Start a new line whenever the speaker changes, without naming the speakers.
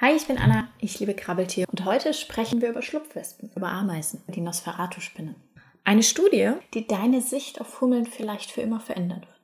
Hi, ich bin Anna, ich liebe Krabbeltiere und heute sprechen wir über Schlupfwespen, über Ameisen, die Nosferatu-Spinne. Eine Studie, die deine Sicht auf Hummeln vielleicht für immer verändern wird.